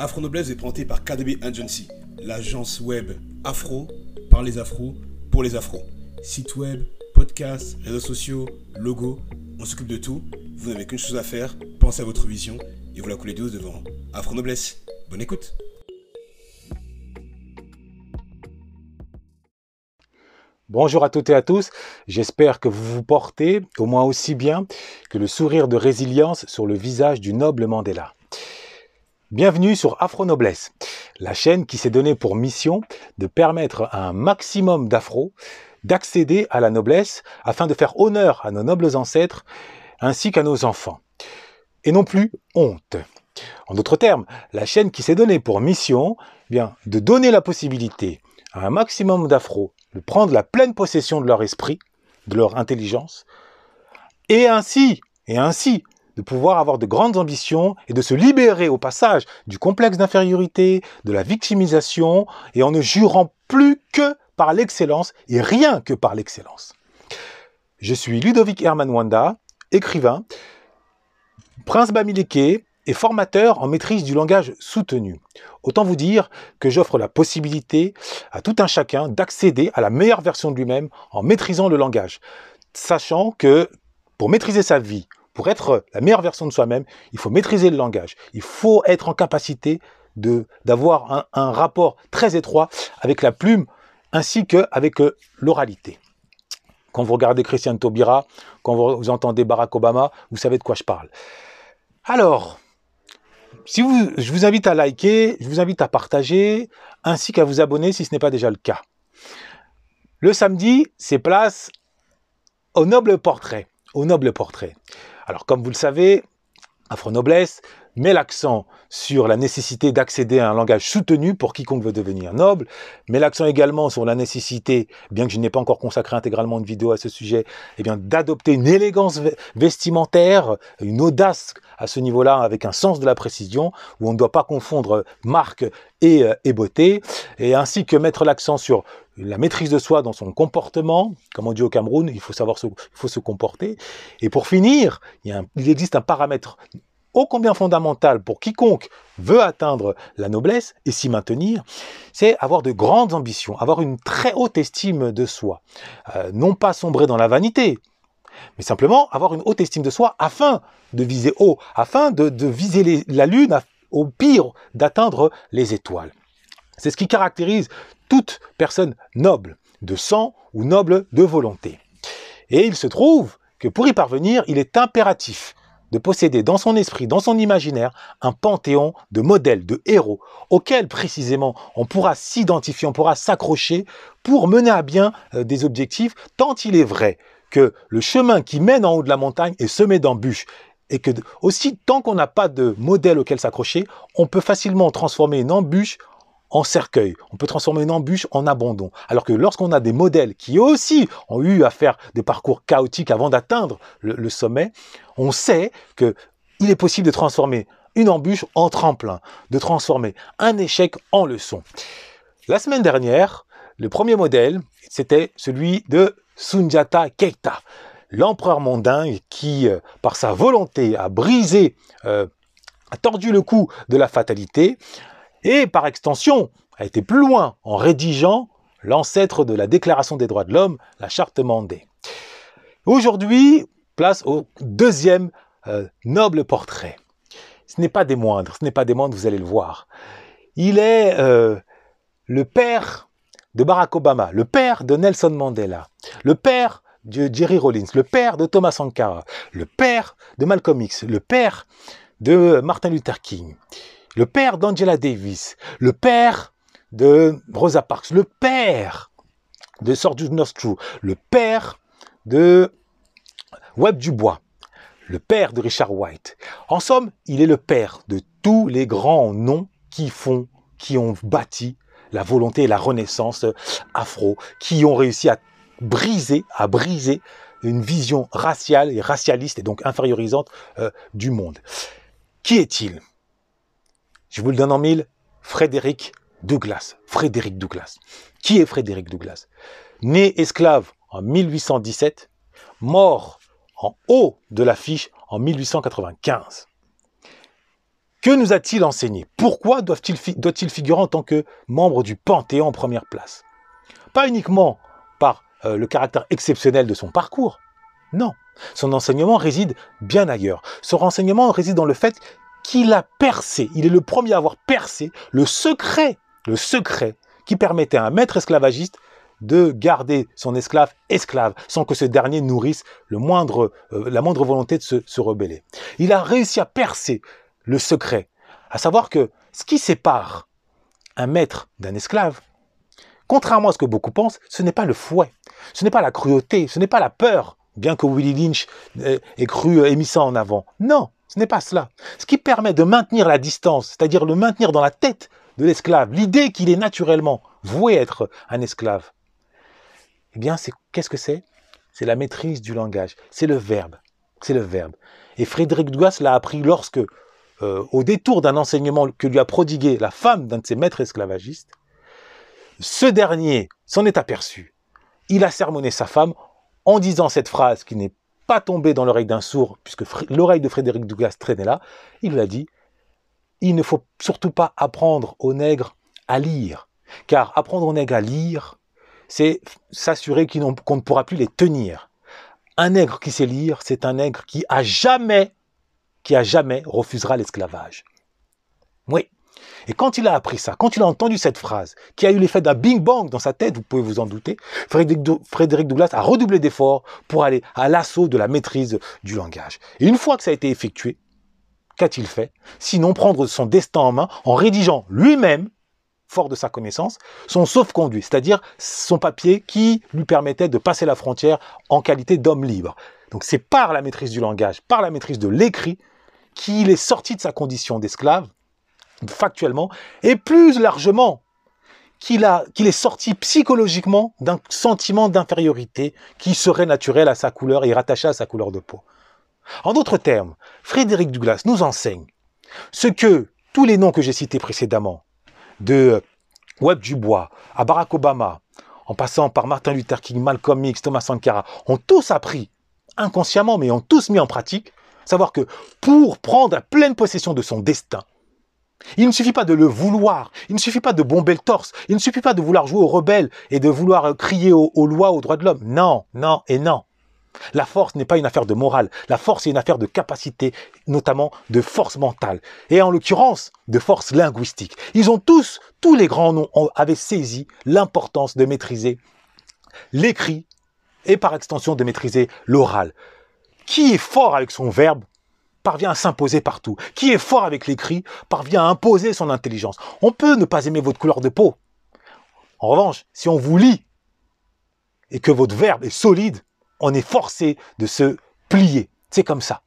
Afro Noblesse est présenté par KDB Agency, l'agence web afro par les afros pour les afros. Site web, podcast, réseaux sociaux, logo, on s'occupe de tout. Vous n'avez qu'une chose à faire, pensez à votre vision et vous la coulez douce devant Afro Noblesse. Bonne écoute. Bonjour à toutes et à tous, j'espère que vous vous portez au moins aussi bien que le sourire de résilience sur le visage du noble Mandela. Bienvenue sur Afro Noblesse, la chaîne qui s'est donnée pour mission de permettre à un maximum d'afro d'accéder à la noblesse afin de faire honneur à nos nobles ancêtres ainsi qu'à nos enfants. Et non plus honte. En d'autres termes, la chaîne qui s'est donnée pour mission bien, de donner la possibilité à un maximum d'afro de prendre la pleine possession de leur esprit, de leur intelligence, et ainsi, et ainsi, de pouvoir avoir de grandes ambitions et de se libérer au passage du complexe d'infériorité, de la victimisation, et en ne jurant plus que par l'excellence et rien que par l'excellence. Je suis Ludovic Herman Wanda, écrivain, prince Bamileke et formateur en maîtrise du langage soutenu. Autant vous dire que j'offre la possibilité à tout un chacun d'accéder à la meilleure version de lui-même en maîtrisant le langage, sachant que pour maîtriser sa vie, pour être la meilleure version de soi-même, il faut maîtriser le langage. Il faut être en capacité d'avoir un, rapport très étroit avec la plume ainsi qu'avec euh, l'oralité. Quand vous regardez Christian Taubira, quand vous entendez Barack Obama, vous savez de quoi je parle. Alors, si vous, je vous invite à liker, je vous invite à partager, ainsi qu'à vous abonner si ce n'est pas déjà le cas. Le samedi, c'est place au noble portrait. Au noble portrait. Alors, comme vous le savez, Afro Noblesse met l'accent sur la nécessité d'accéder à un langage soutenu pour quiconque veut devenir noble, met l'accent également sur la nécessité, bien que je n'ai pas encore consacré intégralement une vidéo à ce sujet, eh bien d'adopter une élégance vestimentaire, une audace à ce niveau-là avec un sens de la précision, où on ne doit pas confondre marque et, euh, et beauté, et ainsi que mettre l'accent sur la maîtrise de soi dans son comportement, comme on dit au Cameroun, il faut savoir se, il faut se comporter. Et pour finir, il, existe un paramètre ô combien fondamental pour quiconque veut atteindre la noblesse et s'y maintenir, c'est avoir de grandes ambitions, avoir une très haute estime de soi. Euh, non pas sombrer dans la vanité, mais simplement avoir une haute estime de soi afin de viser haut, afin de, viser la lune, au pire d'atteindre les étoiles. C'est ce qui caractérise toute personne noble de sang ou noble de volonté. Et il se trouve que pour y parvenir, il est impératif de posséder dans son esprit, dans son imaginaire, un panthéon de modèles, de héros, auxquels précisément on pourra s'identifier, on pourra s'accrocher pour mener à bien euh, des objectifs, tant il est vrai que le chemin qui mène en haut de la montagne est semé d'embûches et que aussi tant qu'on n'a pas de modèle auquel s'accrocher, on peut facilement transformer une embûche en cercueil. On peut transformer une embûche en abandon. Alors que lorsqu'on a des modèles qui aussi ont eu à faire des parcours chaotiques avant d'atteindre le, sommet, on sait que il est possible de transformer une embûche en tremplin, de transformer un échec en leçon. La semaine dernière, le premier modèle, c'était celui de Sunjata Keita, l'empereur mondain qui, euh, par sa volonté, a brisé, euh, a tordu le cou de la fatalité, et par extension a été plus loin en rédigeant l'ancêtre de la Déclaration des droits de l'homme, la Charte Mandé. Aujourd'hui, place au deuxième euh, noble portrait. Ce n'est pas des moindres, ce n'est pas des moindres, vous allez le voir. Il est euh, le père de Barack Obama, le père de Nelson Mandela, le père de Jerry Rollins, le père de Thomas Sankara, le père de Malcolm X, le père de Martin Luther King le père d'Angela Davis, le père de Rosa Parks, le père de Sorge Nostru, le père de Webb Dubois, le père de Richard White. En somme, il est le père de tous les grands noms qui font, qui ont bâti la volonté et la renaissance afro, qui ont réussi à briser, à briser une vision raciale et racialiste et donc infériorisante euh, du monde. Qui est-il? Je vous le donne en mille. Frédéric Douglas. Frédéric Douglas. Qui est Frédéric Douglas? Né esclave en 1817, mort en haut de l'affiche en 1895. Que nous a-t-il enseigné? Pourquoi doit-il figurer en tant que membre du Panthéon en première place? Pas uniquement par euh, le caractère exceptionnel de son parcours, non. Son enseignement réside bien ailleurs. Son renseignement réside dans le fait qu'il a percé, il est le premier à avoir percé le secret, le secret qui permettait à un maître esclavagiste de garder son esclave esclave sans que ce dernier nourrisse euh, la moindre volonté de se, rebeller. Il a réussi à percer le secret, à savoir que ce qui sépare un maître d'un esclave, contrairement à ce que beaucoup pensent, ce n'est pas le fouet, ce n'est pas la cruauté, ce n'est pas la peur, bien que Willie Lynch ait cru, ait mis ça en avant. Non, ce n'est pas cela. Ce qui permet de maintenir la distance, c'est-à-dire le maintenir dans la tête de l'esclave, l'idée qu'il est naturellement voué être un esclave, eh bien, c'est qu'est-ce que c'est? C'est la maîtrise du langage. C'est le verbe. C'est le verbe. Et Frédéric Douglas l'a appris lorsque, euh, au détour d'un enseignement que lui a prodigué la femme d'un de ses maîtres esclavagistes, ce dernier s'en est aperçu. Il a sermonné sa femme en disant cette phrase qui n'est pas tombée dans l'oreille d'un sourd, puisque l'oreille de Frédéric Douglas traînait là. Il lui a dit il ne faut surtout pas apprendre aux nègres à lire, car apprendre aux nègres à lire, c'est s'assurer qu'on ne pourra plus les tenir. Un nègre qui sait lire, c'est un nègre qui a jamais, qui a jamais refusera l'esclavage. Oui. Et quand il a appris ça, quand il a entendu cette phrase, qui a eu l'effet d'un bing bang dans sa tête, vous pouvez vous en douter, Frédéric Douglas a redoublé d'efforts pour aller à l'assaut de la maîtrise du langage. Et une fois que ça a été effectué, qu'a-t-il fait? Sinon prendre son destin en main en rédigeant lui-même fort de sa connaissance, son sauf-conduit, c'est-à-dire son papier qui lui permettait de passer la frontière en qualité d'homme libre. Donc c'est par la maîtrise du langage, par la maîtrise de l'écrit, qu'il est sorti de sa condition d'esclave, factuellement, et plus largement, qu'il est sorti psychologiquement d'un sentiment d'infériorité qui serait naturel à sa couleur et rattaché à sa couleur de peau. En d'autres termes, Frédéric Douglas nous enseigne ce que tous les noms que j'ai cités précédemment, de Webb Dubois à Barack Obama, en passant par Martin Luther King, Malcolm X, Thomas Sankara, ont tous appris, inconsciemment, mais ont tous mis en pratique, savoir que pour prendre pleine possession de son destin, il ne suffit pas de le vouloir, il ne suffit pas de bomber le torse, il ne suffit pas de vouloir jouer aux rebelles et de vouloir crier aux, aux lois, aux droits de l'homme. Non, non et non. La force n'est pas une affaire de morale. La force est une affaire de capacité, notamment de force mentale. Et en l'occurrence, de force linguistique. Ils ont tous, tous les grands noms, avaient saisi l'importance de maîtriser l'écrit et par extension de maîtriser l'oral. Qui est fort avec son verbe parvient à s'imposer partout. Qui est fort avec l'écrit parvient à imposer son intelligence. On peut ne pas aimer votre couleur de peau. En revanche, si on vous lit et que votre verbe est solide, on est forcé de se plier. C'est comme ça.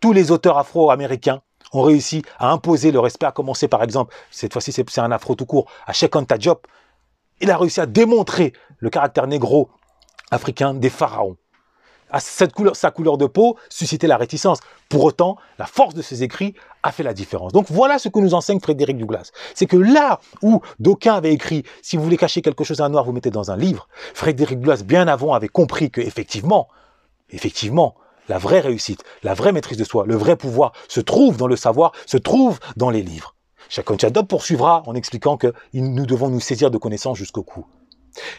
Tous les auteurs afro-américains ont réussi à imposer le respect, à commencer par exemple, cette fois-ci c'est un afro tout court, à Sheikh Anta Diop. Il a réussi à démontrer le caractère négro africain des pharaons. À cette couleur, sa couleur de peau suscitait la réticence. Pour autant, la force de ses écrits a fait la différence. Donc voilà ce que nous enseigne Frédéric Douglas. C'est que là où d'aucuns avaient écrit « si vous voulez cacher quelque chose à un noir, vous mettez dans un livre », Frédéric Douglas, bien avant, avait compris que effectivement, effectivement, la vraie réussite, la vraie maîtrise de soi, le vrai pouvoir se trouve dans le savoir, se trouve dans les livres. Chacun Chadop poursuivra en expliquant que nous devons nous saisir de connaissances jusqu'au cou.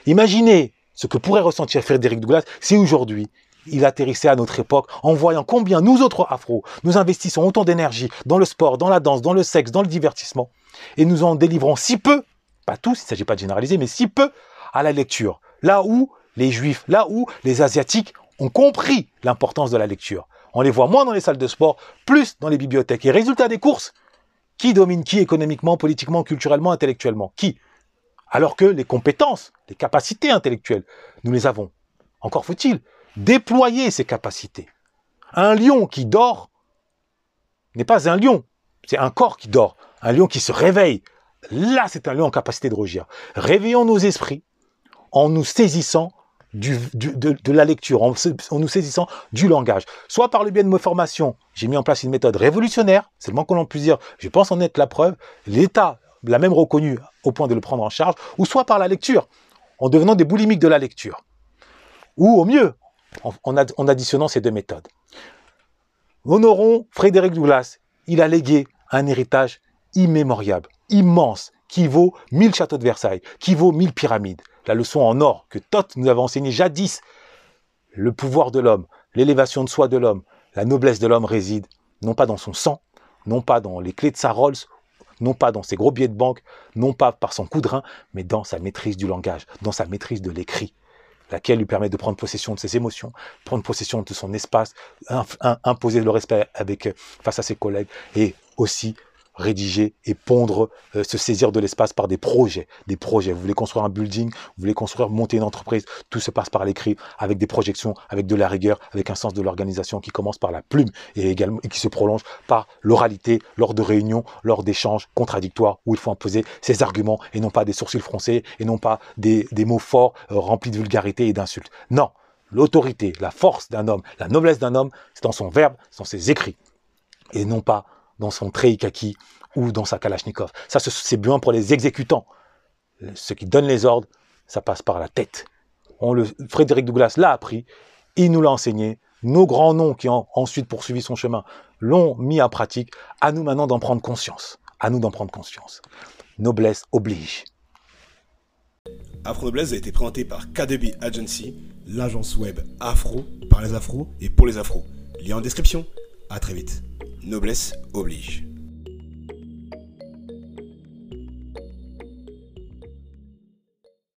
Imaginez ce que pourrait ressentir Frédéric Douglas si aujourd'hui il atterrissait à notre époque en voyant combien nous autres afro, nous investissons autant d'énergie dans le sport, dans la danse, dans le sexe, dans le divertissement, et nous en délivrons si peu, pas tous, il ne s'agit pas de généraliser, mais si peu à la lecture. Là où les juifs, là où les asiatiques ont compris l'importance de la lecture. On les voit moins dans les salles de sport, plus dans les bibliothèques. Et résultat des courses, qui domine qui économiquement, politiquement, culturellement, intellectuellement? Qui? Alors que les compétences, les capacités intellectuelles, nous les avons. Encore faut-il déployer ses capacités. Un lion qui dort n'est pas un lion, c'est un corps qui dort. Un lion qui se réveille, là c'est un lion en capacité de rougir. Réveillons nos esprits en nous saisissant de, la lecture, en, nous saisissant du langage. Soit par le biais de mes formations, j'ai mis en place une méthode révolutionnaire, c'est le moins qu'on en puisse dire, je pense en être la preuve, l'État l'a même reconnu au point de le prendre en charge, ou soit par la lecture, en devenant des boulimiques de la lecture. Ou au mieux, en, additionnant ces deux méthodes. Honorons Frédéric Douglas. Il a légué un héritage immémoriable, immense, qui vaut mille châteaux de Versailles, qui vaut mille pyramides. La leçon en or que Thoth nous avait enseignée jadis, le pouvoir de l'homme, l'élévation de soi de l'homme, la noblesse de l'homme réside non pas dans son sang, non pas dans les clés de sa Rolls, non pas dans ses gros billets de banque, non pas par son coup de rein, mais dans sa maîtrise du langage, dans sa maîtrise de l'écrit, laquelle lui permet de prendre possession de ses émotions, prendre possession de son espace, imposer le respect avec, face à ses collègues et aussi rédiger et pondre, euh, se saisir de l'espace par des projets. Des projets. Vous voulez construire un building, vous voulez construire, monter une entreprise, tout se passe par l'écrit, avec des projections, avec de la rigueur, avec un sens de l'organisation qui commence par la plume et également et qui se prolonge par l'oralité lors de réunions, lors d'échanges contradictoires où il faut imposer ses arguments et non pas des sourcils froncés et non pas des, mots forts euh, remplis de vulgarité et d'insultes. Non, l'autorité, la force d'un homme, la noblesse d'un homme, c'est dans son verbe, c'est dans ses écrits et non pas dans son kaki ou dans sa kalachnikov. Ça, c'est bien pour les exécutants. Ceux qui donnent les ordres, ça passe par la tête. On le, Frédéric Douglas l'a appris, il nous l'a enseigné. Nos grands noms qui ont ensuite poursuivi son chemin l'ont mis en pratique. À nous maintenant d'en prendre conscience. À nous d'en prendre conscience. Noblesse oblige. Afro Noblesse a été présenté par KDB Agency, l'agence web afro par les afros et pour les afros. Lien en description. À très vite. Noblesse oblige.